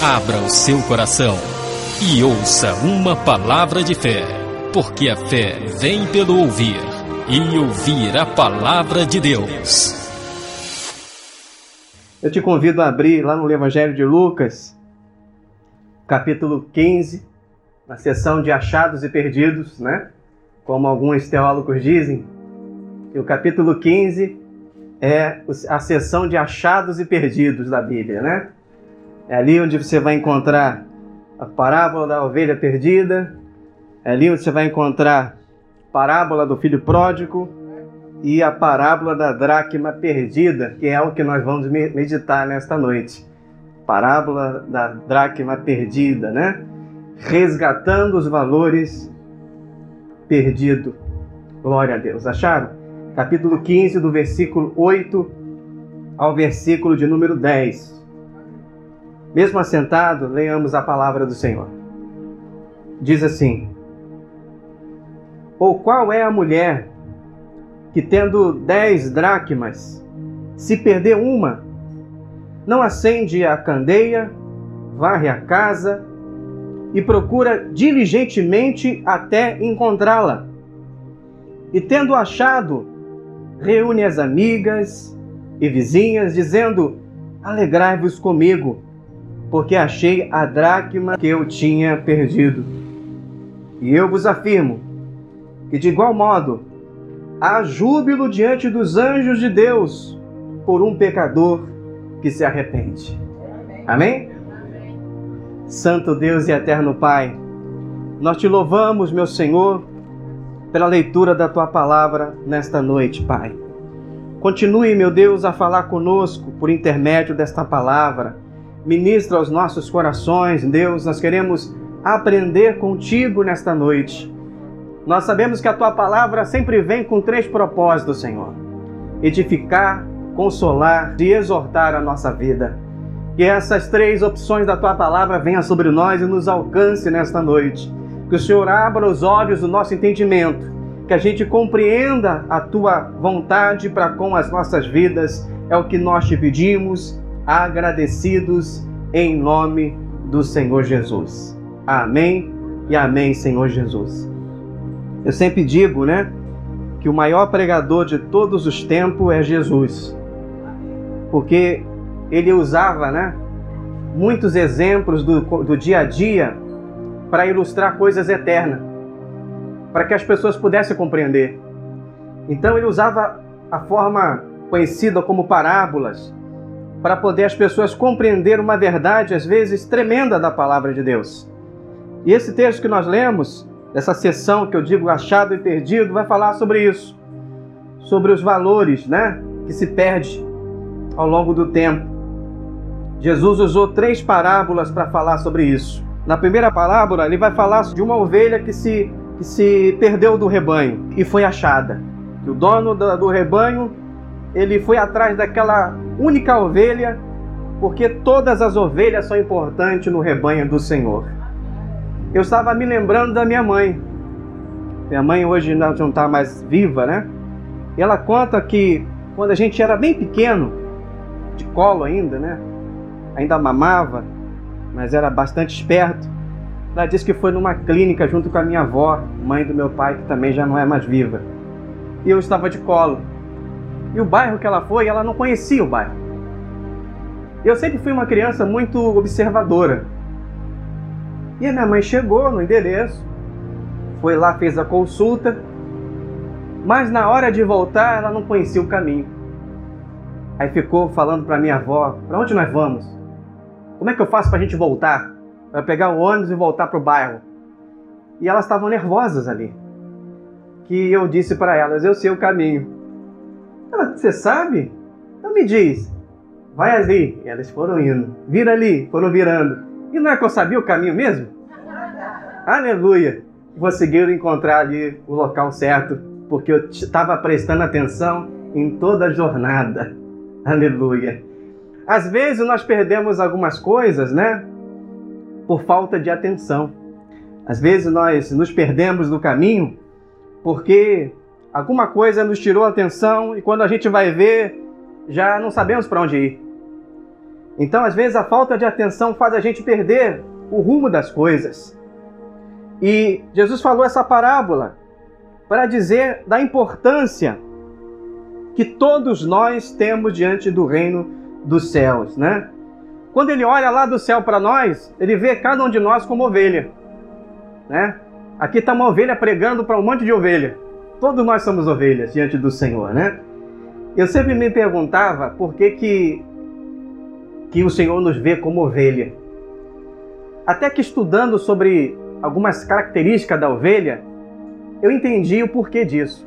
Abra o seu coração e ouça uma palavra de fé, porque a fé vem pelo ouvir e ouvir a palavra de Deus. Eu te convido a abrir lá no Evangelho de Lucas, capítulo 15, na seção de achados e perdidos, né? Como alguns teólogos dizem, que o capítulo 15 é a seção de achados e perdidos da Bíblia, né? É ali onde você vai encontrar a parábola da ovelha perdida, é ali onde você vai encontrar a parábola do filho pródigo e a parábola da dracma perdida, que é o que nós vamos meditar nesta noite. Parábola da dracma perdida, né? Resgatando os valores perdidos. Glória a Deus. Acharam? Capítulo 15, do versículo 8 ao versículo de número 10. Mesmo assentado, leiamos a palavra do Senhor. Diz assim: Ou qual é a mulher que, tendo dez dracmas, se perder uma, não acende a candeia, varre a casa e procura diligentemente até encontrá-la? E tendo achado, reúne as amigas e vizinhas, dizendo: Alegrai-vos comigo porque achei a dracma que eu tinha perdido. E eu vos afirmo que, de igual modo, há júbilo diante dos anjos de Deus por um pecador que se arrepende. Amém? Santo Deus e eterno Pai, nós te louvamos, meu Senhor, pela leitura da tua palavra nesta noite, Pai. Continue, meu Deus, a falar conosco por intermédio desta palavra Ministra aos nossos corações, Deus, nós queremos aprender contigo nesta noite. Nós sabemos que a tua palavra sempre vem com três propósitos, Senhor: edificar, consolar e exortar a nossa vida. Que essas três opções da tua palavra venham sobre nós e nos alcance nesta noite. Que o Senhor abra os olhos do nosso entendimento, que a gente compreenda a tua vontade para com as nossas vidas. É o que nós te pedimos agradecidos em nome do Senhor Jesus. Amém e amém, Senhor Jesus. Eu sempre digo, né, que o maior pregador de todos os tempos é Jesus. Porque ele usava, né, muitos exemplos do, do dia a dia para ilustrar coisas eternas, para que as pessoas pudessem compreender. Então ele usava a forma conhecida como parábolas, para poder as pessoas compreender uma verdade, às vezes tremenda, da palavra de Deus. E esse texto que nós lemos, essa sessão que eu digo achado e perdido, vai falar sobre isso, sobre os valores, né, que se perde ao longo do tempo. Jesus usou três parábolas para falar sobre isso. Na primeira parábola, ele vai falar de uma ovelha que se, que se perdeu do rebanho e foi achada. O dono do rebanho ele foi atrás daquela única ovelha, porque todas as ovelhas são importantes no rebanho do Senhor. Eu estava me lembrando da minha mãe. Minha mãe hoje não está mais viva, né? E ela conta que quando a gente era bem pequeno, de colo ainda, né? Ainda mamava, mas era bastante esperto. Ela disse que foi numa clínica junto com a minha avó, mãe do meu pai, que também já não é mais viva. E eu estava de colo. E o bairro que ela foi, ela não conhecia o bairro. Eu sempre fui uma criança muito observadora. E a minha mãe chegou no endereço, foi lá, fez a consulta, mas na hora de voltar ela não conhecia o caminho. Aí ficou falando para minha avó: para onde nós vamos? Como é que eu faço para a gente voltar? Para pegar o ônibus e voltar para o bairro? E elas estavam nervosas ali. Que eu disse para elas: eu sei o caminho. Ela, você sabe? Então me diz. Vai ali. E elas foram indo. Vira ali. Foram virando. E não é que eu sabia o caminho mesmo? Aleluia. Conseguiram encontrar ali o local certo, porque eu estava prestando atenção em toda a jornada. Aleluia. Às vezes nós perdemos algumas coisas, né? Por falta de atenção. Às vezes nós nos perdemos do caminho porque alguma coisa nos tirou a atenção e quando a gente vai ver, já não sabemos para onde ir. Então, às vezes, a falta de atenção faz a gente perder o rumo das coisas. E Jesus falou essa parábola para dizer da importância que todos nós temos diante do reino dos céus, né? Quando ele olha lá do céu para nós, ele vê cada um de nós como ovelha, né? Aqui está uma ovelha pregando para um monte de ovelha. Todos nós somos ovelhas diante do Senhor, né? Eu sempre me perguntava por que que, que o Senhor nos vê como ovelha. Até que estudando sobre algumas características da ovelha, eu entendi o porquê disso.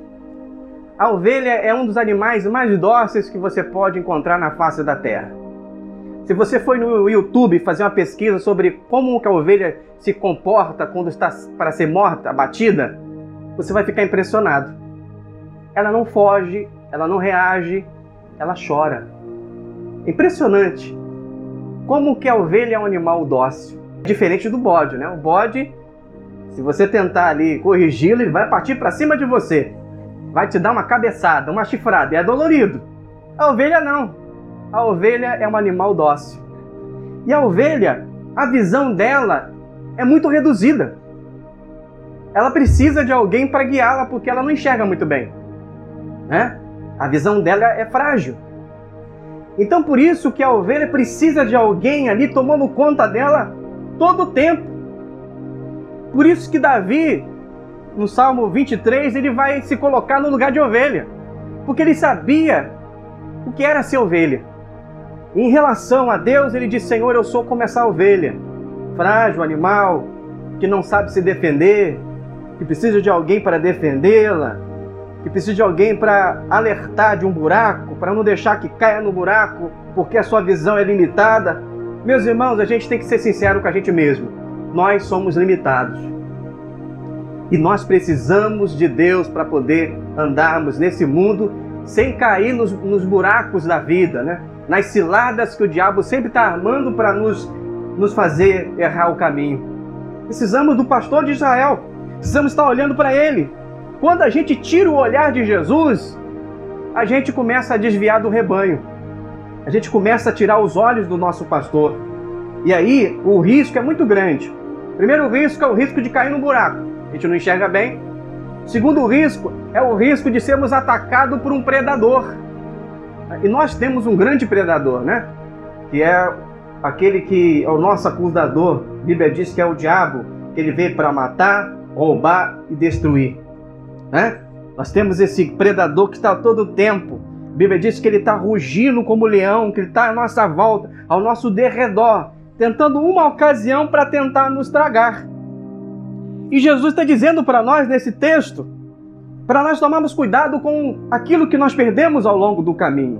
A ovelha é um dos animais mais dóceis que você pode encontrar na face da terra. Se você for no YouTube fazer uma pesquisa sobre como a ovelha se comporta quando está para ser morta, abatida, você vai ficar impressionado. Ela não foge, ela não reage, ela chora. Impressionante. Como que a ovelha é um animal dócil. Diferente do bode, né? O bode se você tentar ali corrigi-lo, ele vai partir para cima de você. Vai te dar uma cabeçada, uma chifrada, é dolorido. A ovelha não. A ovelha é um animal dócil. E a ovelha, a visão dela é muito reduzida. Ela precisa de alguém para guiá-la porque ela não enxerga muito bem. Né? A visão dela é frágil. Então por isso que a ovelha precisa de alguém ali tomando conta dela todo o tempo. Por isso que Davi, no Salmo 23, ele vai se colocar no lugar de ovelha, porque ele sabia o que era ser ovelha. em relação a Deus, ele diz: Senhor, eu sou como essa ovelha, frágil, animal, que não sabe se defender, que precisa de alguém para defendê-la, que precisa de alguém para alertar de um buraco, para não deixar que caia no buraco, porque a sua visão é limitada. Meus irmãos, a gente tem que ser sincero com a gente mesmo nós somos limitados. E nós precisamos de Deus para poder andarmos nesse mundo sem cair nos, nos, buracos da vida, né? nas ciladas que o diabo sempre está armando para nos, nos fazer errar o caminho. Precisamos do pastor de Israel, precisamos estar olhando para ele. Quando a gente tira o olhar de Jesus, a gente começa a desviar do rebanho, a gente começa a tirar os olhos do nosso pastor. E aí o risco é muito grande. Primeiro risco é o risco de cair no buraco. A gente não enxerga bem. Segundo risco é o risco de sermos atacados por um predador. E nós temos um grande predador, né? Que é aquele que é o nosso acusador. A Bíblia diz que é o diabo, que ele veio para matar, roubar e destruir. Né? Nós temos esse predador que está todo o tempo. A Bíblia diz que ele está rugindo como leão, que ele está à nossa volta, ao nosso derredor tentando uma ocasião para tentar nos tragar. E Jesus está dizendo para nós nesse texto, para nós tomarmos cuidado com aquilo que nós perdemos ao longo do caminho.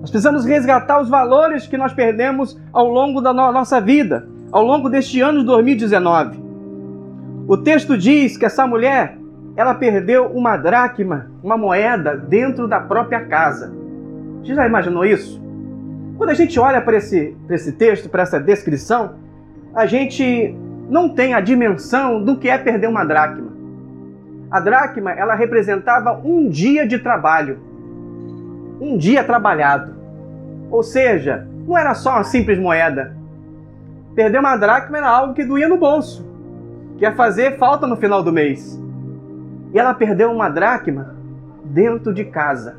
Nós precisamos resgatar os valores que nós perdemos ao longo da no nossa vida, ao longo deste ano de 2019. O texto diz que essa mulher, ela perdeu uma dracma, uma moeda, dentro da própria casa. Você já imaginou isso? Quando a gente olha para esse, esse texto, para essa descrição, a gente não tem a dimensão do que é perder uma dracma. A dracma, ela representava um dia de trabalho, um dia trabalhado. Ou seja, não era só uma simples moeda. Perder uma dracma era algo que doía no bolso, que ia fazer falta no final do mês. E ela perdeu uma dracma dentro de casa.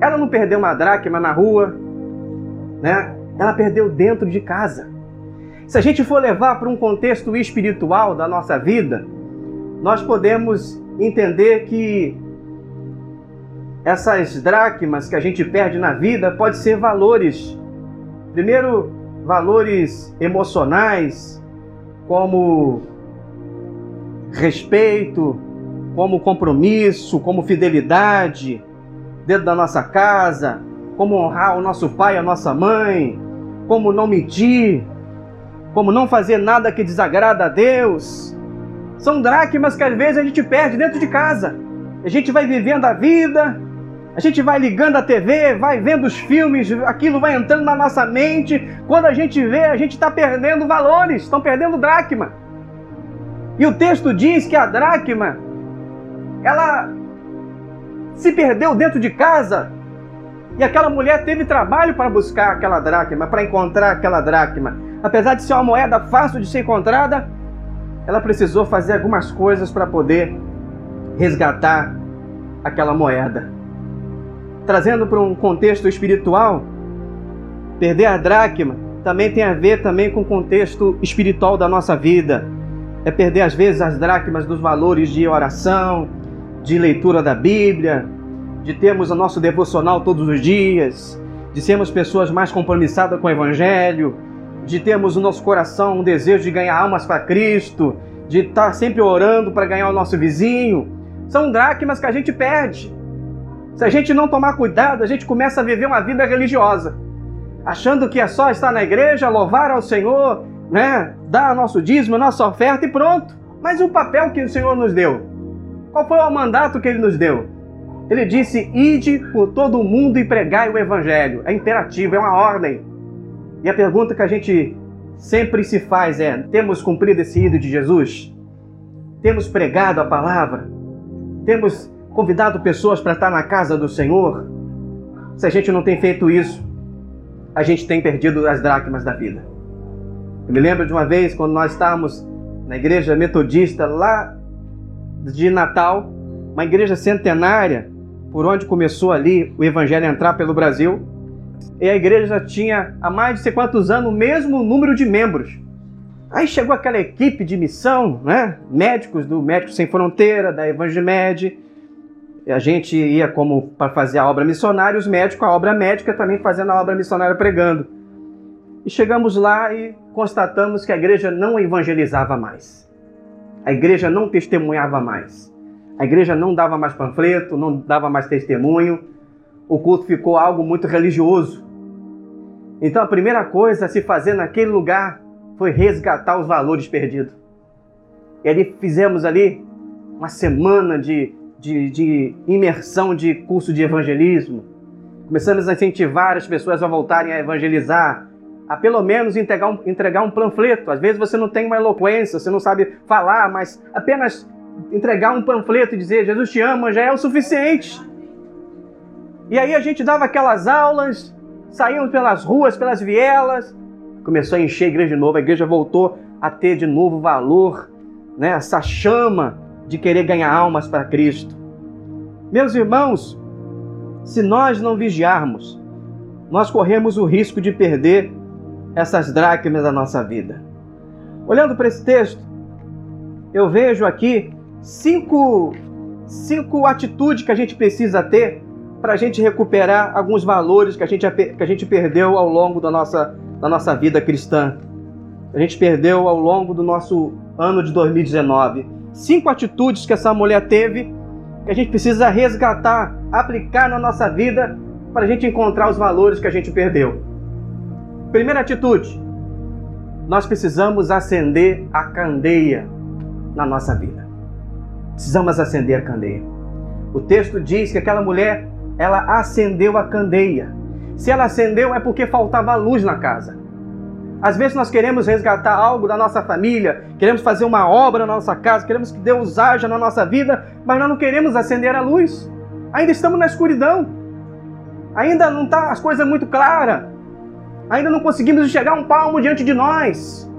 Ela não perdeu uma dracma na rua, né? Ela perdeu dentro de casa. Se a gente for levar para um contexto espiritual da nossa vida, nós podemos entender que essas dracmas que a gente perde na vida pode ser valores. Primeiro, valores emocionais, como respeito, como compromisso, como fidelidade dentro da nossa casa, como honrar o nosso pai, a nossa mãe, como não mentir, como não fazer nada que desagrada a Deus. São dracmas que às vezes a gente perde dentro de casa. A gente vai vivendo a vida, a gente vai ligando a TV, vai vendo os filmes, aquilo vai entrando na nossa mente. Quando a gente vê, a gente está perdendo valores, estão perdendo dracma. E o texto diz que a dracma, ela se perdeu dentro de casa E aquela mulher teve trabalho para buscar aquela dracma, para encontrar aquela dracma. Apesar de ser uma moeda fácil de ser encontrada, ela precisou fazer algumas coisas para poder resgatar aquela moeda. Trazendo para um contexto espiritual, perder a dracma também tem a ver também com o contexto espiritual da nossa vida. É perder às vezes as dracmas dos valores de oração, de leitura da Bíblia, de termos o nosso devocional todos os dias, de sermos pessoas mais compromissadas com o Evangelho, de termos no nosso coração um desejo de ganhar almas para Cristo, de estar sempre orando para ganhar o nosso vizinho. São dracmas que a gente perde. Se a gente não tomar cuidado, a gente começa a viver uma vida religiosa, achando que é só estar na igreja, louvar ao Senhor, né, dar nosso dízimo, nossa oferta e pronto. Mas o papel que o Senhor nos deu? Qual foi o mandato que ele nos deu? Ele disse: Ide por todo o mundo e pregai o evangelho. É imperativo, é uma ordem. E a pergunta que a gente sempre se faz é: temos cumprido esse ídolo de Jesus? Temos pregado a palavra? Temos convidado pessoas para estar na casa do Senhor? Se a gente não tem feito isso, a gente tem perdido as dracmas da vida. Eu me lembro de uma vez quando nós estávamos na igreja metodista lá de Natal, uma igreja centenária, por onde começou ali o evangelho a entrar pelo Brasil. E a igreja tinha há mais de sei quantos anos o mesmo número de membros. Aí chegou aquela equipe de missão, né? Médicos do Médicos Sem Fronteira, da Evangemed. A gente ia como para fazer a obra missionária, os médicos, a obra médica, também fazendo a obra missionária pregando. E chegamos lá e constatamos que a igreja não evangelizava mais. A igreja não testemunhava mais. A igreja não dava mais panfleto, não dava mais testemunho. O culto ficou algo muito religioso. Então a primeira coisa a se fazer naquele lugar foi resgatar os valores perdidos. E ali fizemos ali uma semana de, de, de imersão de curso de evangelismo. Começamos a incentivar as pessoas a voltarem a evangelizar, a pelo menos entregar um, entregar um panfleto. Às vezes você não tem uma eloquência, você não sabe falar, mas apenas entregar um panfleto e dizer Jesus te ama já é o suficiente. E aí a gente dava aquelas aulas, saíamos pelas ruas, pelas vielas, começou a encher a igreja de novo, a igreja voltou a ter de novo valor, né? essa chama de querer ganhar almas para Cristo. Meus irmãos, se nós não vigiarmos, nós corremos o risco de perder essas dracmas da nossa vida. Olhando para esse texto, eu vejo aqui cinco, cinco atitudes que a gente precisa ter para a gente recuperar alguns valores que a, gente, que a gente perdeu ao longo da nossa, da nossa vida cristã. A gente perdeu ao longo do nosso ano de 2019. Cinco atitudes que essa mulher teve que a gente precisa resgatar, aplicar na nossa vida para a gente encontrar os valores que a gente perdeu. Primeira atitude: nós precisamos acender a candeia na nossa vida. Precisamos acender a candeia. O texto diz que aquela mulher, ela acendeu a candeia. Se ela acendeu é porque faltava luz na casa. Às vezes nós queremos resgatar algo da nossa família, queremos fazer uma obra na nossa casa, queremos que Deus haja na nossa vida, mas nós não queremos acender a luz. Ainda estamos na escuridão. Ainda não está as coisas muito claras. Ainda não conseguimos enxergar um palmo diante de nós.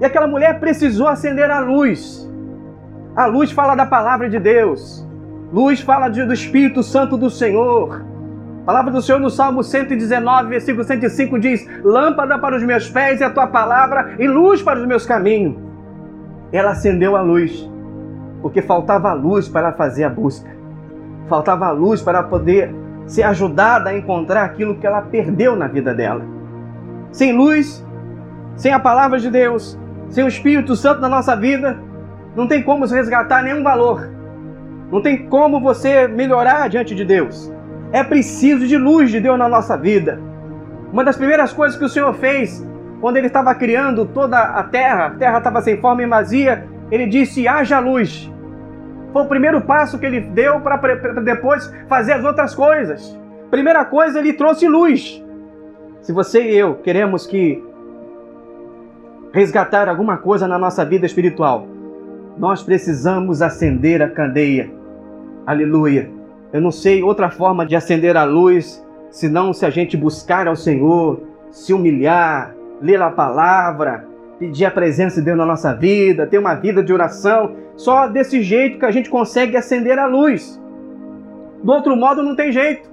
E aquela mulher precisou acender a luz. A luz fala da palavra de Deus. Luz fala do Espírito Santo do Senhor. A palavra do Senhor no Salmo 119, versículo 105 diz: Lâmpada para os meus pés e a tua palavra, e luz para os meus caminhos. Ela acendeu a luz, porque faltava luz para fazer a busca. Faltava luz para poder ser ajudada a encontrar aquilo que ela perdeu na vida dela. Sem luz, sem a palavra de Deus, sem o Espírito Santo na nossa vida, não tem como resgatar nenhum valor. Não tem como você melhorar diante de Deus. É preciso de luz de Deus na nossa vida. Uma das primeiras coisas que o Senhor fez quando ele estava criando toda a terra, a terra estava sem forma e vazia, ele disse: haja luz. Foi o primeiro passo que ele deu para depois fazer as outras coisas. Primeira coisa, ele trouxe luz. Se você e eu queremos que resgatar alguma coisa na nossa vida espiritual, nós precisamos acender a candeia. Aleluia. Eu não sei outra forma de acender a luz senão se a gente buscar ao Senhor, se humilhar, ler a palavra, pedir a presença de Deus na nossa vida, ter uma vida de oração. Só desse jeito que a gente consegue acender a luz. Do outro modo, não tem jeito.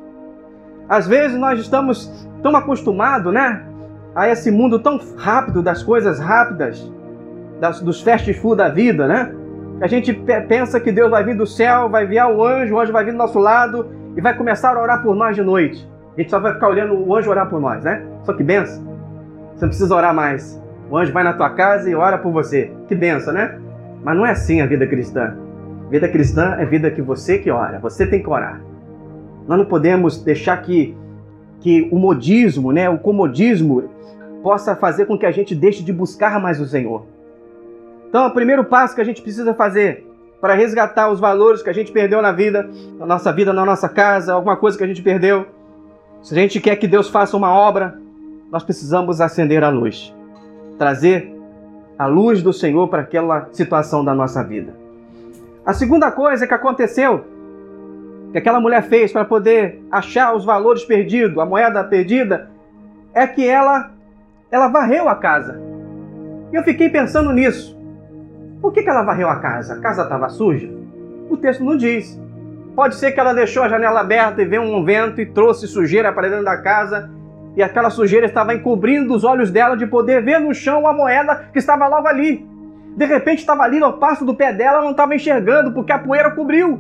Às vezes nós estamos tão acostumados, né? A esse mundo tão rápido, das coisas rápidas, das, dos fast food da vida, né? A gente pensa que Deus vai vir do céu, vai enviar o anjo, o anjo vai vir do nosso lado e vai começar a orar por nós de noite. A gente só vai ficar olhando o anjo orar por nós, né? Só que benção. Você não precisa orar mais. O anjo vai na tua casa e ora por você. Que benção, né? Mas não é assim a vida cristã. Vida cristã é vida que você que ora, você tem que orar. Nós não podemos deixar que, que o modismo, né, o comodismo, possa fazer com que a gente deixe de buscar mais o Senhor. Então, o primeiro passo que a gente precisa fazer para resgatar os valores que a gente perdeu na vida, na nossa vida, na nossa casa, alguma coisa que a gente perdeu. Se a gente quer que Deus faça uma obra, nós precisamos acender a luz, trazer a luz do Senhor para aquela situação da nossa vida. A segunda coisa que aconteceu, que aquela mulher fez para poder achar os valores perdidos, a moeda perdida, é que ela ela varreu a casa. E eu fiquei pensando nisso. Por que, que ela varreu a casa? A casa estava suja? O texto não diz. Pode ser que ela deixou a janela aberta e veio um vento e trouxe sujeira para dentro da casa e aquela sujeira estava encobrindo os olhos dela de poder ver no chão a moeda que estava logo ali. De repente estava ali no passo do pé dela, não estava enxergando porque a poeira cobriu.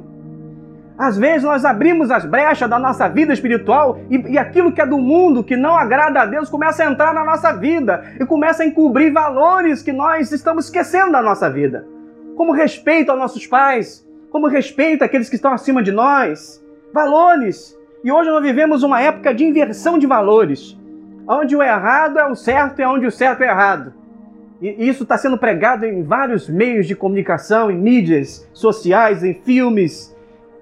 Às vezes nós abrimos as brechas da nossa vida espiritual e, e, aquilo que é do mundo, que não agrada a Deus, começa a entrar na nossa vida e começa a encobrir valores que nós estamos esquecendo da nossa vida. Como respeito aos nossos pais, como respeito àqueles que estão acima de nós. Valores. E hoje nós vivemos uma época de inversão de valores, onde o errado é o certo e onde o certo é errado. E isso está sendo pregado em vários meios de comunicação, em mídias sociais, em filmes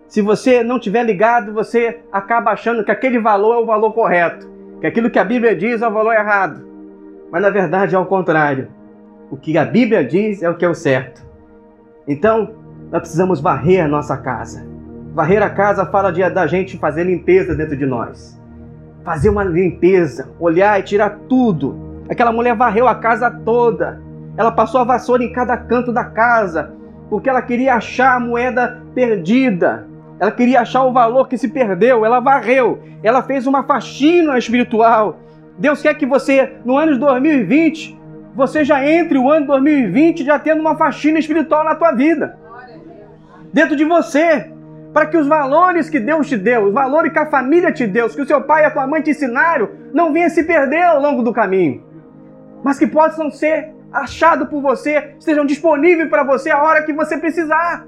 se você não tiver ligado, você acaba achando que aquele valor é o valor correto, que aquilo que a Bíblia diz é o valor errado. Mas na verdade é o contrário. O que a Bíblia diz é o que é o certo. Então, nós precisamos varrer a nossa casa. Varrer a casa fala de, da gente fazer limpeza dentro de nós. Fazer uma limpeza, olhar e tirar tudo. Aquela mulher varreu a casa toda. Ela passou a vassoura em cada canto da casa, porque ela queria achar a moeda perdida. Ela queria achar o valor que se perdeu, ela varreu, ela fez uma faxina espiritual. Deus quer que você, no ano de 2020, você já entre o ano de 2020 já tendo uma faxina espiritual na tua vida. Dentro de você, para que os valores que Deus te deu, os valores que a família te deu, que o seu pai e a tua mãe te ensinaram, não venham se perder ao longo do caminho, mas que possam ser achados por você, estejam disponíveis para você a hora que você precisar.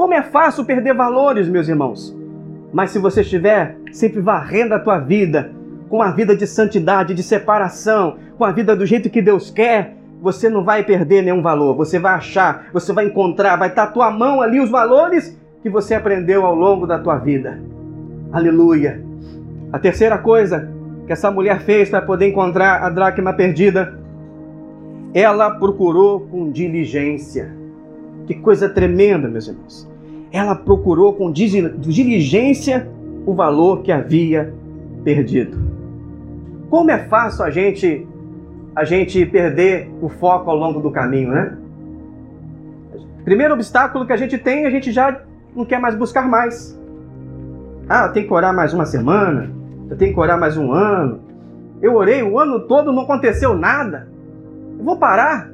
Como é fácil perder valores, meus irmãos. Mas se você estiver sempre varrendo a tua vida, com a vida de santidade, de separação, com a vida do jeito que Deus quer, você não vai perder nenhum valor. Você vai achar, você vai encontrar, vai estar à tua mão ali os valores que você aprendeu ao longo da tua vida. Aleluia. A terceira coisa que essa mulher fez para poder encontrar a dracma perdida, ela procurou com diligência. Que coisa tremenda, meus irmãos ela procurou com diligência o valor que havia perdido. Como é fácil a gente a gente perder o foco ao longo do caminho, né? Primeiro obstáculo que a gente tem, a gente já não quer mais buscar mais. Ah, eu tenho que orar mais uma semana, eu tenho que orar mais um ano. Eu orei o ano todo, não aconteceu nada. Eu vou parar.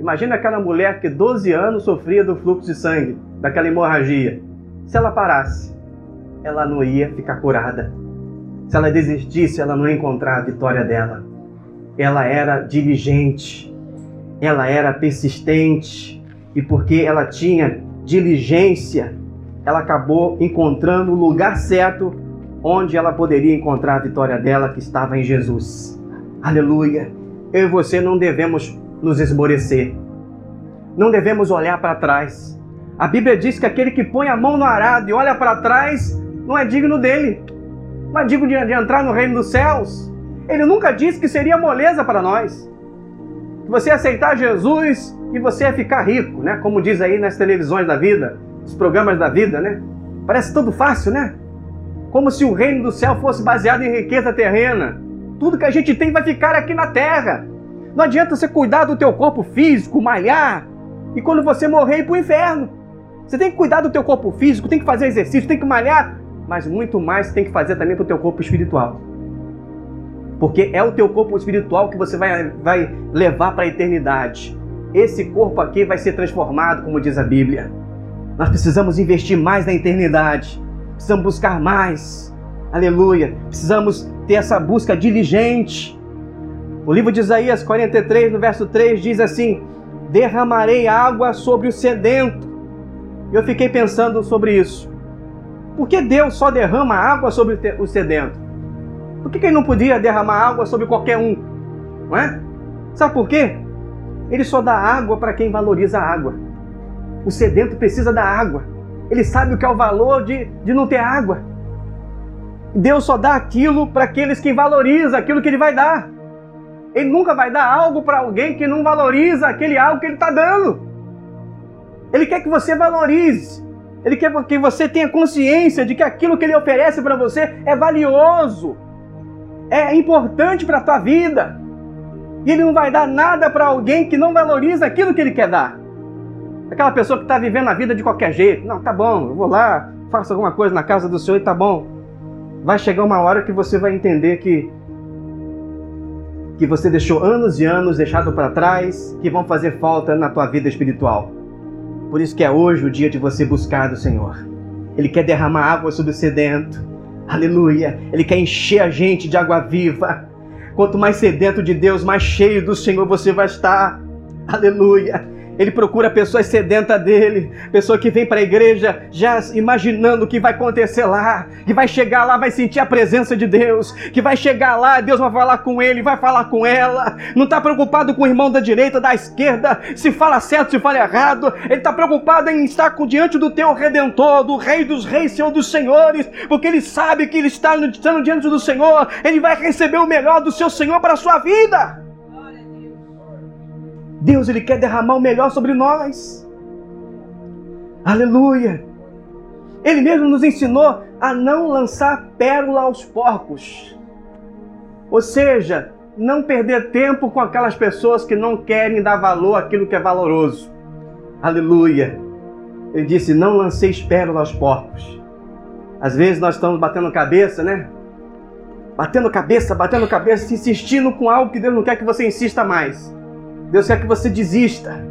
Imagina aquela mulher que 12 anos sofria do fluxo de sangue daquela hemorragia, se ela parasse, ela não ia ficar curada. Se ela desistisse, ela não ia encontrar a vitória dela. Ela era diligente, ela era persistente, e porque ela tinha diligência, ela acabou encontrando o lugar certo onde ela poderia encontrar a vitória dela, que estava em Jesus. Aleluia! Eu e você não devemos nos esmorecer, não devemos olhar para trás, a Bíblia diz que aquele que põe a mão no arado e olha para trás não é digno dele, não é digno de, de entrar no reino dos céus. Ele nunca disse que seria moleza para nós. Que você aceitar Jesus e você ia ficar rico, né? Como diz aí nas televisões da vida, nos programas da vida, né? Parece tudo fácil, né? como se o reino do céu fosse baseado em riqueza terrena. Tudo que a gente tem vai ficar aqui na terra. Não adianta você cuidar do teu corpo físico, malhar, e quando você morrer ir para o inferno. Você tem que cuidar do teu corpo físico, tem que fazer exercício, tem que malhar, mas muito mais tem que fazer também para o teu corpo espiritual. Porque é o teu corpo espiritual que você vai, vai levar para a eternidade. Esse corpo aqui vai ser transformado, como diz a Bíblia. Nós precisamos investir mais na eternidade. Precisamos buscar mais. Aleluia. Precisamos ter essa busca diligente. O livro de Isaías 43, no verso 3, diz assim: Derramarei água sobre o sedento. Eu fiquei pensando sobre isso. Por que Deus só derrama água sobre o sedento? Por que ele não podia derramar água sobre qualquer um? Não é? Sabe por quê? Ele só dá água para quem valoriza a água. O sedento precisa da água. Ele sabe o que é o valor de, de não ter água. Deus só dá aquilo para aqueles que valorizam aquilo que Ele vai dar. Ele nunca vai dar algo para alguém que não valoriza aquele algo que Ele está dando. Ele quer que você valorize. Ele quer que você tenha consciência de que aquilo que Ele oferece para você é valioso, é importante para a tua vida. E Ele não vai dar nada para alguém que não valoriza aquilo que Ele quer dar. Aquela pessoa que está vivendo a vida de qualquer jeito. Não, tá bom, eu vou lá, faço alguma coisa na casa do Senhor e tá bom. Vai chegar uma hora que você vai entender que que você deixou anos e anos deixado para trás, que vão fazer falta na tua vida espiritual. Por isso que é hoje o dia de você buscar do Senhor. Ele quer derramar água sobre o sedento. Aleluia. Ele quer encher a gente de água viva. Quanto mais sedento de Deus, mais cheio do Senhor você vai estar. Aleluia. Ele procura pessoas sedentas dele, pessoa que vem para a igreja já imaginando o que vai acontecer lá, que vai chegar lá, vai sentir a presença de Deus, que vai chegar lá, Deus vai falar com ele, vai falar com ela. Não está preocupado com o irmão da direita, da esquerda, se fala certo, se fala errado. Ele está preocupado em estar diante do teu redentor, do Rei dos Reis, Senhor dos Senhores, porque ele sabe que ele está estando diante do Senhor, ele vai receber o melhor do seu Senhor para a sua vida. Deus ele quer derramar o melhor sobre nós. Aleluia. Ele mesmo nos ensinou a não lançar pérola aos porcos. Ou seja, não perder tempo com aquelas pessoas que não querem dar valor àquilo que é valoroso. Aleluia. Ele disse: Não lanceis pérola aos porcos. Às vezes nós estamos batendo cabeça, né? Batendo cabeça, batendo cabeça, insistindo com algo que Deus não quer que você insista mais. Deus quer que você desista.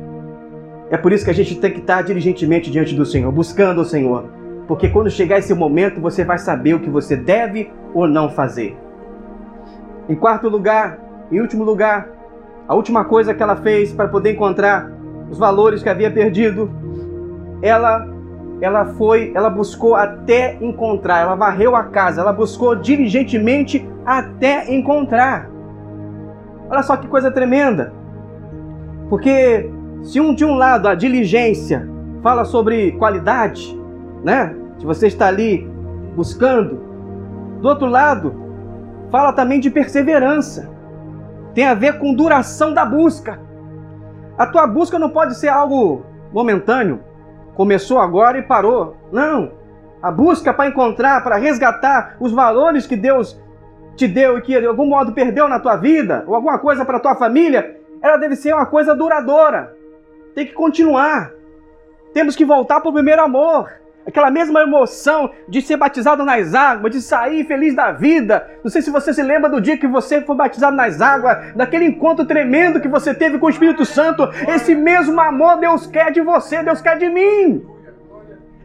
É por isso que a gente tem que estar diligentemente diante do Senhor, buscando o Senhor. Porque quando chegar esse momento, você vai saber o que você deve ou não fazer. Em quarto lugar, em último lugar, a última coisa que ela fez para poder encontrar os valores que havia perdido, ela ela foi, ela buscou até encontrar, ela varreu a casa, ela buscou diligentemente até encontrar. Olha só que coisa tremenda. Porque se um de um lado a diligência fala sobre qualidade, né? Se você está ali buscando, do outro lado fala também de perseverança. Tem a ver com duração da busca. A tua busca não pode ser algo momentâneo, começou agora e parou. Não. A busca para encontrar, para resgatar os valores que Deus te deu e que de algum modo perdeu na tua vida, ou alguma coisa para tua família, ela deve ser uma coisa duradoura. Tem que continuar. Temos que voltar para o primeiro amor. Aquela mesma emoção de ser batizado nas águas, de sair feliz da vida. Não sei se você se lembra do dia que você foi batizado nas águas, daquele encontro tremendo que você teve com o Espírito Santo. Esse mesmo amor Deus quer de você, Deus quer de mim.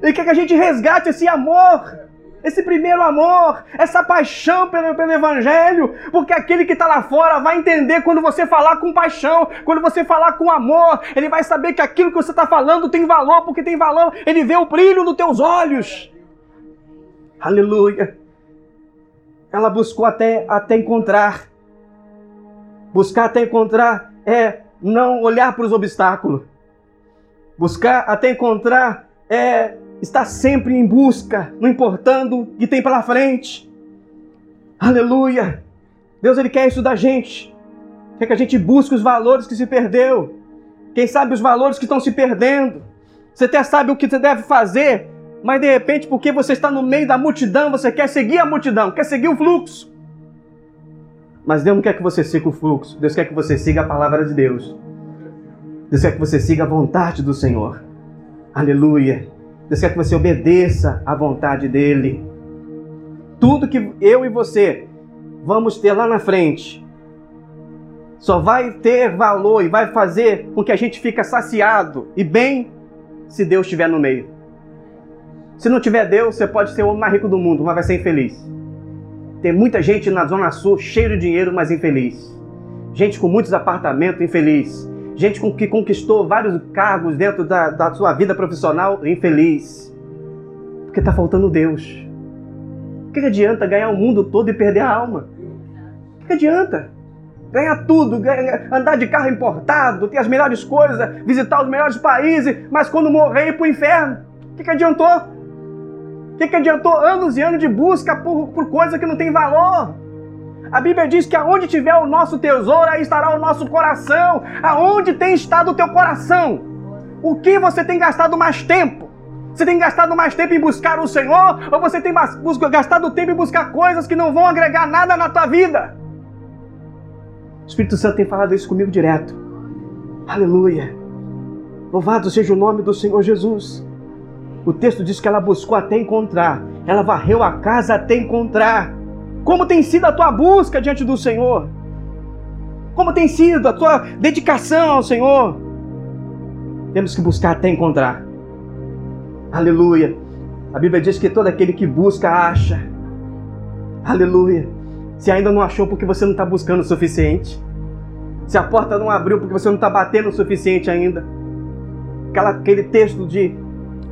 Ele quer que a gente resgate esse amor esse primeiro amor, essa paixão pelo, pelo Evangelho, porque aquele que está lá fora vai entender quando você falar com paixão, quando você falar com amor, ele vai saber que aquilo que você está falando tem valor, porque tem valor, ele vê o brilho nos teus olhos. Aleluia. Ela buscou até, até encontrar. Buscar até encontrar é não olhar para os obstáculos. Buscar até encontrar é está sempre em busca, não importando o que tem pela frente. Aleluia! Deus ele quer isso da gente. Quer que a gente busque os valores que se perdeu. Quem sabe os valores que estão se perdendo. Você até sabe o que você deve fazer, mas de repente, porque você está no meio da multidão, você quer seguir a multidão, quer seguir o fluxo. Mas Deus não quer que você siga o fluxo, Deus quer que você siga a palavra de Deus. Deus quer que você siga a vontade do Senhor. Aleluia. Deus quer que você obedeça à vontade dEle. Tudo que eu e você vamos ter lá na frente só vai ter valor e vai fazer com que a gente fique saciado e bem se Deus estiver no meio. Se não tiver Deus, você pode ser o homem mais rico do mundo, mas vai ser infeliz. Tem muita gente na Zona Sul cheio de dinheiro, mas infeliz. Gente com muitos apartamentos, infeliz. Gente que conquistou vários cargos dentro da, da sua vida profissional, infeliz. Porque está faltando Deus. O que, adianta ganhar o mundo todo e perder a alma? O que, que adianta? Ganhar tudo, ganhar, andar de carro importado, ter as melhores coisas, visitar os melhores países, mas quando morrer ir para o inferno, o que, que adiantou? O que, que adiantou anos e anos de busca por, por coisa que não tem valor? A Bíblia diz que aonde tiver o nosso tesouro, aí estará o nosso coração. Aonde tem estado o teu coração? O que você tem gastado mais tempo? Você tem gastado mais tempo em buscar o Senhor ou você tem gastado tempo em buscar coisas que não vão agregar nada na tua vida? O Espírito Santo tem falado isso comigo direto. Aleluia. Louvado seja o nome do Senhor Jesus. O texto diz que ela buscou até encontrar. Ela varreu a casa até encontrar. Como tem sido a tua busca diante do Senhor? Como tem sido a tua dedicação ao Senhor? Temos que buscar até encontrar. Aleluia. A Bíblia diz que todo aquele que busca, acha. Aleluia. Se ainda não achou porque você não está buscando o suficiente. Se a porta não abriu porque você não está batendo o suficiente ainda. Aquela, aquele texto de,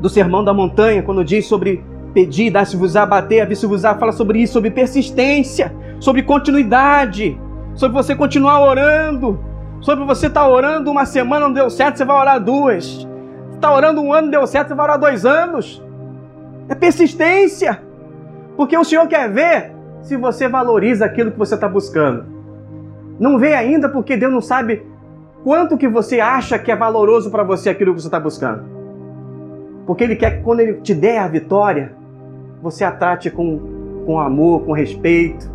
do Sermão da Montanha, quando diz sobre pedir, dá-se-vos a bater, a-se-vos a fala sobre isso, sobre persistência, sobre continuidade, sobre você continuar orando, sobre você estar tá orando uma semana, não deu certo, você vai orar duas. Está orando um ano, deu certo, você vai orar dois anos. É persistência. Porque o Senhor quer ver se você valoriza aquilo que você está buscando. Não vê ainda porque Deus não sabe quanto que você acha que é valoroso para você aquilo que você está buscando. Porque Ele quer que quando Ele te der a vitória, você a trate com, com amor, com respeito,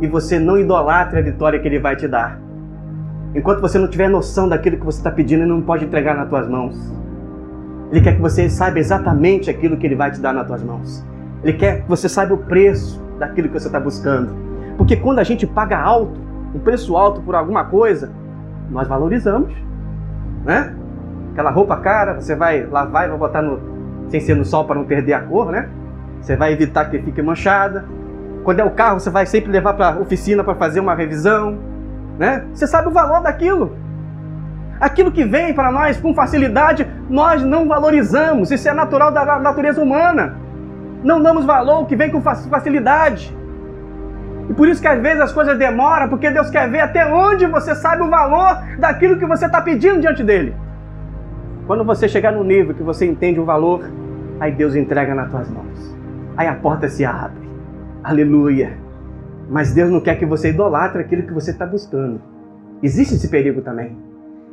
e você não idolatre a vitória que Ele vai te dar. Enquanto você não tiver noção daquilo que você está pedindo, Ele não pode entregar nas tuas mãos. Ele quer que você saiba exatamente aquilo que Ele vai te dar nas tuas mãos. Ele quer que você saiba o preço daquilo que você está buscando. Porque quando a gente paga alto, um preço alto por alguma coisa, nós valorizamos, né? Aquela roupa cara, você vai lavar e vai botar no, sem ser no sol para não perder a cor, né? Você vai evitar que fique manchada. Quando é o carro, você vai sempre levar para a oficina para fazer uma revisão. Né? Você sabe o valor daquilo. Aquilo que vem para nós com facilidade, nós não valorizamos. Isso é natural da natureza humana. Não damos valor ao que vem com facilidade. E por isso que às vezes as coisas demoram, porque Deus quer ver até onde você sabe o valor daquilo que você está pedindo diante dele. Quando você chegar no nível que você entende o valor, aí Deus entrega nas tuas mãos aí a porta se abre. Aleluia. Mas Deus não quer que você idolatre aquilo que você está buscando. Existe esse perigo também,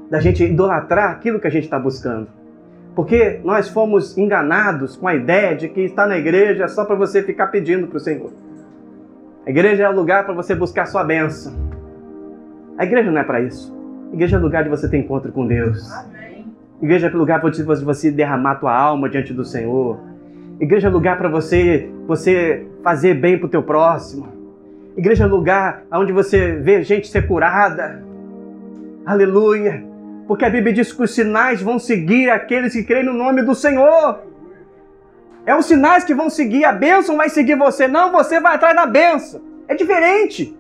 da gente idolatrar aquilo que a gente está buscando. Porque nós fomos enganados com a ideia de que estar na igreja é só para você ficar pedindo para o Senhor. A igreja é o lugar para você buscar sua bênção. A igreja não é para isso. A igreja é o lugar de você ter encontro com Deus. Amém. A igreja é o lugar para você derramar tua alma diante do Senhor Igreja é lugar para você, você fazer bem para o teu próximo. Igreja é lugar onde você vê gente ser curada. Aleluia. Porque a Bíblia diz que os sinais vão seguir aqueles que creem no nome do Senhor. É os sinais que vão seguir, a bênção vai seguir você, não você vai atrás da bênção. É diferente.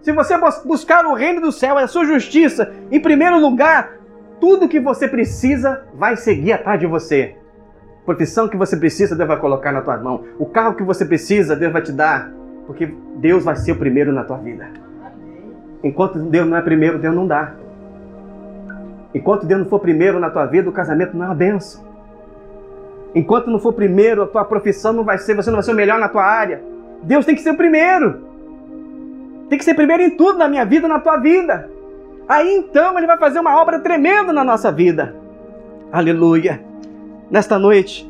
Se você buscar o reino do céu e a sua justiça em primeiro lugar, tudo que você precisa vai seguir atrás de você profissão que você precisa, Deus vai colocar na tua mão. O carro que você precisa, Deus vai te dar. Porque Deus vai ser o primeiro na tua vida. Enquanto Deus não é primeiro, Deus não dá. Enquanto Deus não for primeiro na tua vida, o casamento não é uma benção. Enquanto não for primeiro, a tua profissão não vai ser, você não vai ser o melhor na tua área. Deus tem que ser o primeiro. Tem que ser primeiro em tudo na minha vida, na tua vida. Aí então ele vai fazer uma obra tremenda na nossa vida. Aleluia. Nesta noite,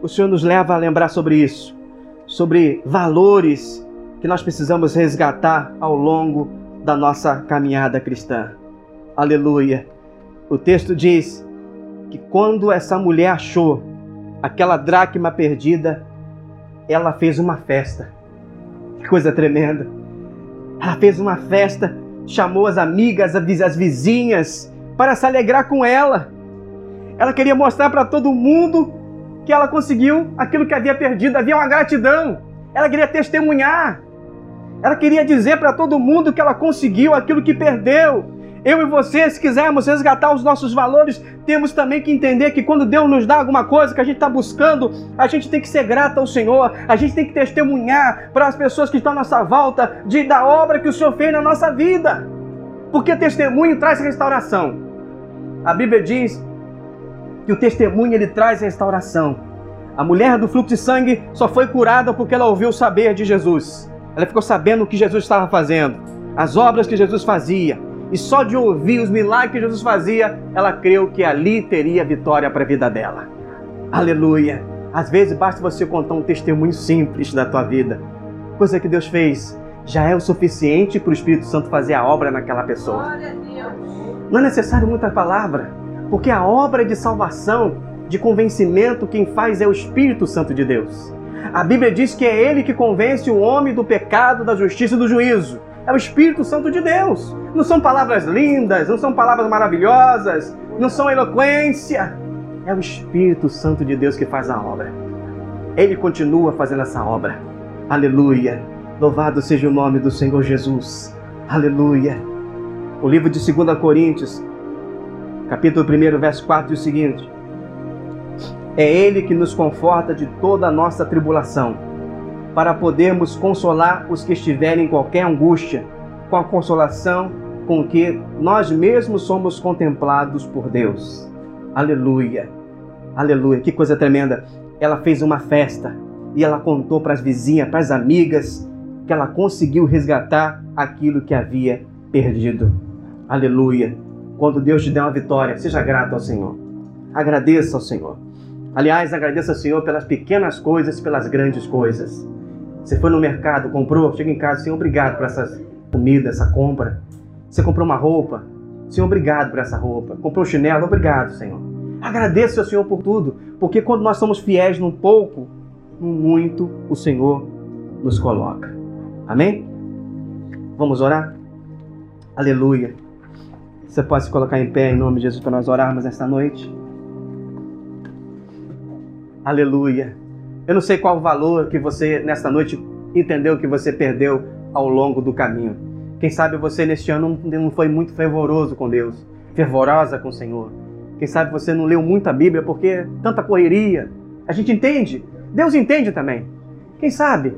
o Senhor nos leva a lembrar sobre isso, sobre valores que nós precisamos resgatar ao longo da nossa caminhada cristã. Aleluia. O texto diz que quando essa mulher achou aquela dracma perdida, ela fez uma festa. Que coisa tremenda. Ela fez uma festa, chamou as amigas, as vizinhas para se alegrar com ela. Ela queria mostrar para todo mundo que ela conseguiu aquilo que havia perdido, havia uma gratidão. Ela queria testemunhar. Ela queria dizer para todo mundo que ela conseguiu aquilo que perdeu. Eu e você, se quisermos resgatar os nossos valores, temos também que entender que quando Deus nos dá alguma coisa que a gente está buscando, a gente tem que ser grato ao Senhor, a gente tem que testemunhar para as pessoas que estão à nossa volta de, da obra que o Senhor fez na nossa vida. Porque testemunho traz restauração. A Bíblia diz que o testemunho ele traz restauração. A mulher do fluxo de sangue só foi curada porque ela ouviu saber de Jesus. Ela ficou sabendo o que Jesus estava fazendo, as obras que Jesus fazia. E só de ouvir os milagres que Jesus fazia, ela creu que ali teria vitória para a vida dela. Aleluia! Às vezes basta você contar um testemunho simples da tua vida. Coisa que Deus fez já é o suficiente para o Espírito Santo fazer a obra naquela pessoa. Não é necessário muita palavra, porque a obra de salvação, de convencimento, quem faz é o Espírito Santo de Deus. A Bíblia diz que é Ele que convence o homem do pecado, da justiça e do juízo. É o Espírito Santo de Deus. Não são palavras lindas, não são palavras maravilhosas, não são eloquência. É o Espírito Santo de Deus que faz a obra. Ele continua fazendo essa obra. Aleluia. Louvado seja o nome do Senhor Jesus. Aleluia. O livro de 2 Coríntios, capítulo 1, verso 4 e o seguinte: É Ele que nos conforta de toda a nossa tribulação para podermos consolar os que estiverem em qualquer angústia, com a consolação com que nós mesmos somos contemplados por Deus. Aleluia. Aleluia. Que coisa tremenda. Ela fez uma festa e ela contou para as vizinhas, para as amigas, que ela conseguiu resgatar aquilo que havia perdido. Aleluia. Quando Deus te der uma vitória, seja grato ao Senhor. Agradeça ao Senhor. Aliás, agradeça ao Senhor pelas pequenas coisas, pelas grandes coisas. Você foi no mercado, comprou, chega em casa, Senhor, obrigado por essa comida, essa compra. Você comprou uma roupa, Senhor, obrigado por essa roupa. Comprou um chinelo, obrigado, Senhor. Agradeça ao Senhor por tudo, porque quando nós somos fiéis num pouco, num muito, o Senhor nos coloca. Amém? Vamos orar? Aleluia. Você pode se colocar em pé em nome de Jesus para nós orarmos esta noite? Aleluia. Eu não sei qual o valor que você, nesta noite, entendeu que você perdeu ao longo do caminho. Quem sabe você neste ano não foi muito fervoroso com Deus, fervorosa com o Senhor. Quem sabe você não leu muita Bíblia porque tanta correria. A gente entende, Deus entende também. Quem sabe?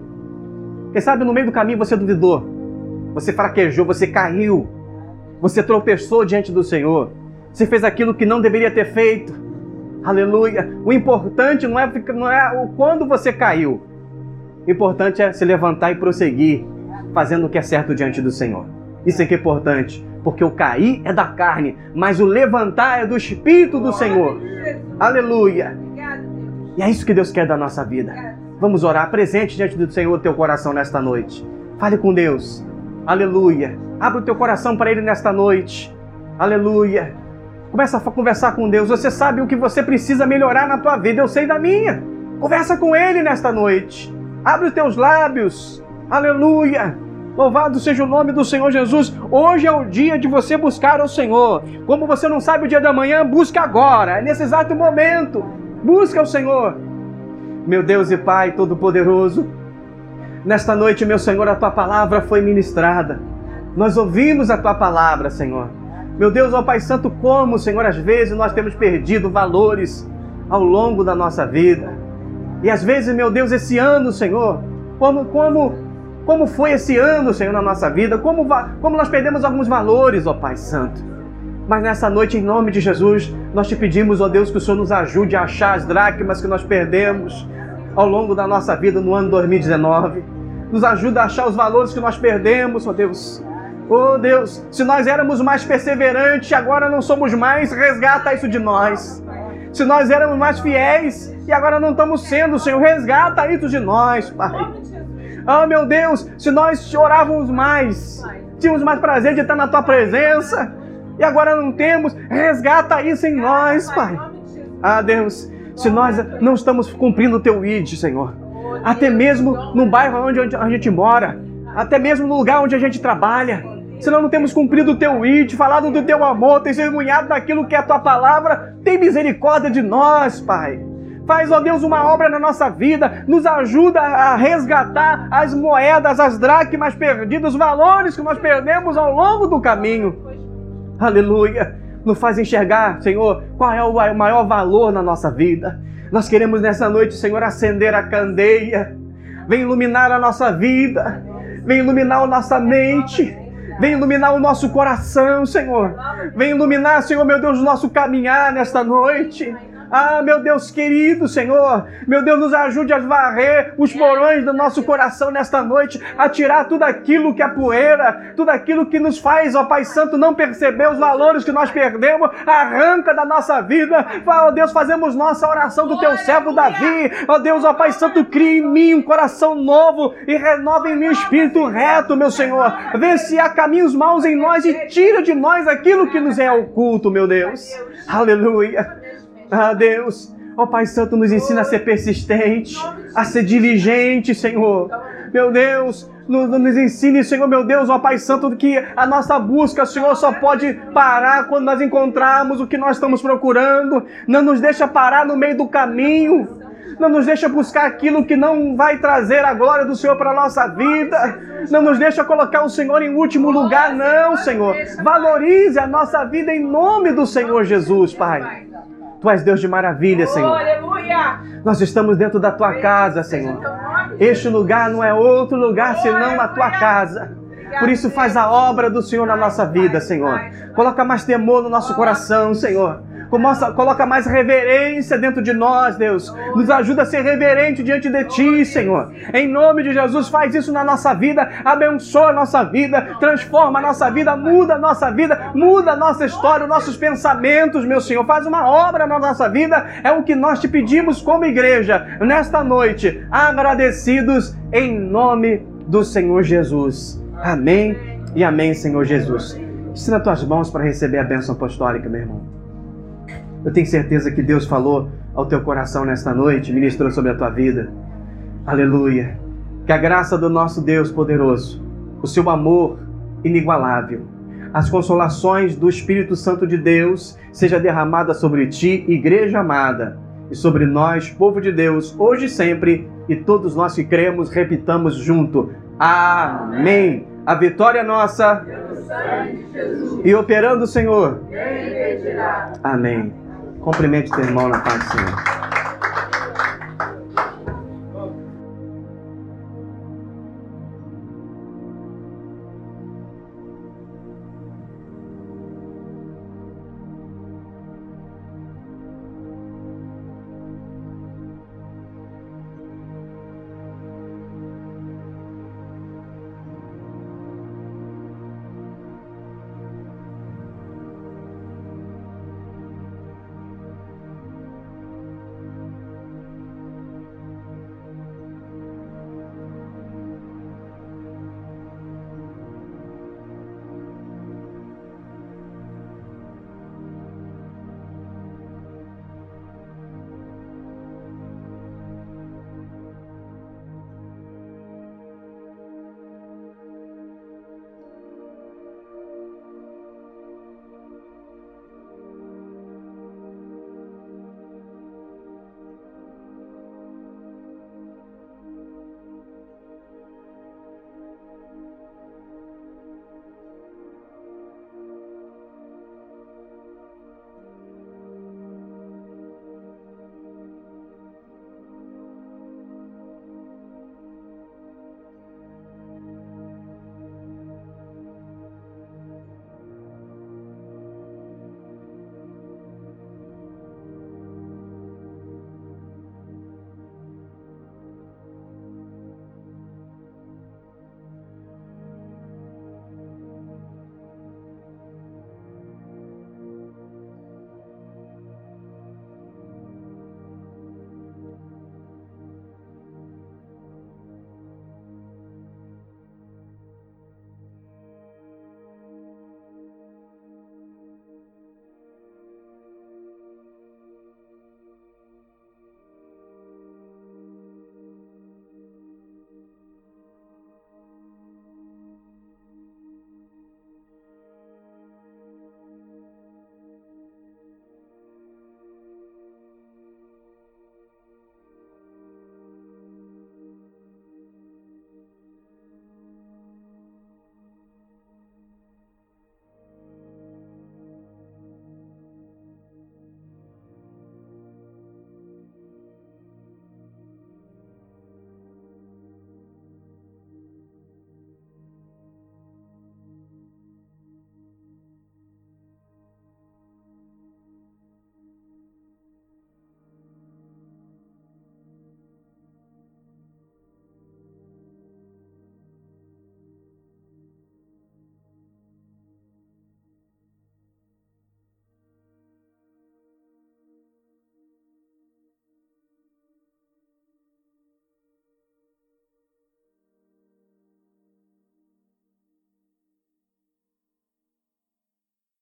Quem sabe no meio do caminho você duvidou, você fraquejou, você caiu, você tropeçou diante do Senhor, você fez aquilo que não deveria ter feito. Aleluia. O importante não é, não é o quando você caiu. O importante é se levantar e prosseguir, fazendo o que é certo diante do Senhor. Isso é que é importante, porque o cair é da carne, mas o levantar é do Espírito do Senhor. Aleluia. E é isso que Deus quer da nossa vida. Vamos orar. Presente diante do Senhor teu coração nesta noite. Fale com Deus. Aleluia. Abra o teu coração para Ele nesta noite. Aleluia. Começa a conversar com Deus. Você sabe o que você precisa melhorar na tua vida. Eu sei da minha. Conversa com Ele nesta noite. Abre os teus lábios. Aleluia. Louvado seja o nome do Senhor Jesus. Hoje é o dia de você buscar o Senhor. Como você não sabe o dia da manhã, busque agora. É nesse exato momento. Busca o Senhor. Meu Deus e Pai Todo-Poderoso, nesta noite, meu Senhor, a tua palavra foi ministrada. Nós ouvimos a tua palavra, Senhor. Meu Deus, ó Pai Santo, como, Senhor, às vezes nós temos perdido valores ao longo da nossa vida. E às vezes, meu Deus, esse ano, Senhor, como, como, como foi esse ano, Senhor, na nossa vida, como, como nós perdemos alguns valores, ó Pai Santo. Mas nessa noite, em nome de Jesus, nós te pedimos, ó Deus, que o Senhor nos ajude a achar as dracmas que nós perdemos ao longo da nossa vida no ano 2019. Nos ajuda a achar os valores que nós perdemos, ó Deus Oh Deus, se nós éramos mais perseverantes, agora não somos mais, resgata isso de nós. Se nós éramos mais fiéis e agora não estamos sendo, Senhor, resgata isso de nós, Pai. Oh, meu Deus, se nós orávamos mais, tínhamos mais prazer de estar na tua presença e agora não temos, resgata isso em nós, Pai. Ah, Deus, se nós não estamos cumprindo o teu ID, Senhor, até mesmo no bairro onde a gente mora, até mesmo no lugar onde a gente trabalha, se nós não temos cumprido o teu ID, falado do teu amor, testemunhado daquilo que é a tua palavra, tem misericórdia de nós, Pai. Faz, ó Deus, uma obra na nossa vida, nos ajuda a resgatar as moedas, as dracmas perdidas, os valores que nós perdemos ao longo do caminho. Aleluia. Nos faz enxergar, Senhor, qual é o maior valor na nossa vida. Nós queremos nessa noite, Senhor, acender a candeia. Vem iluminar a nossa vida. Vem iluminar a nossa mente. Vem iluminar o nosso coração, Senhor. Vem iluminar, Senhor, meu Deus, o nosso caminhar nesta noite. Ah, meu Deus querido, Senhor, meu Deus, nos ajude a varrer os porões do nosso coração nesta noite, a tirar tudo aquilo que é poeira, tudo aquilo que nos faz, ó Pai Santo, não perceber os valores que nós perdemos, arranca da nossa vida. Ó Deus, fazemos nossa oração do teu servo Davi. Ó Deus, ó Pai Santo, cria em mim um coração novo e renova em mim um espírito reto, meu Senhor. Vê se há caminhos maus em nós e tira de nós aquilo que nos é oculto, meu Deus. Aleluia. Ah, Deus, ó oh, Pai Santo, nos ensina a ser persistente, a ser diligente, Senhor. Meu Deus, nos, nos ensine, Senhor, meu Deus, ó Pai Santo, que a nossa busca, Senhor, só pode parar quando nós encontrarmos o que nós estamos procurando. Não nos deixa parar no meio do caminho. Não nos deixa buscar aquilo que não vai trazer a glória do Senhor para a nossa vida. Não nos deixa colocar o Senhor em último lugar, não, Senhor. Valorize a nossa vida em nome do Senhor Jesus, Pai. Tu és Deus de maravilha, Senhor. Oh, aleluia! Nós estamos dentro da tua casa, Senhor. Este lugar não é outro lugar senão a tua casa. Por isso faz a obra do Senhor na nossa vida, Senhor. Coloca mais temor no nosso coração, Senhor coloca mais reverência dentro de nós, Deus. Nos ajuda a ser reverente diante de Ti, Senhor. Em nome de Jesus, faz isso na nossa vida, abençoa a nossa vida, transforma a nossa vida, muda a nossa vida, muda a nossa história, os nossos pensamentos, meu Senhor. Faz uma obra na nossa vida, é o que nós te pedimos como igreja nesta noite, agradecidos em nome do Senhor Jesus. Amém e amém, Senhor Jesus. Ensina tuas mãos para receber a bênção apostólica, meu irmão. Eu tenho certeza que Deus falou ao teu coração nesta noite, ministrou sobre a tua vida. Aleluia. Que a graça do nosso Deus poderoso, o seu amor inigualável, as consolações do Espírito Santo de Deus seja derramada sobre ti, igreja amada, e sobre nós, povo de Deus, hoje e sempre, e todos nós que cremos, repitamos junto. Amém. A vitória é nossa. E operando o Senhor. Amém. Cumprimente teu irmão na paz do Senhor.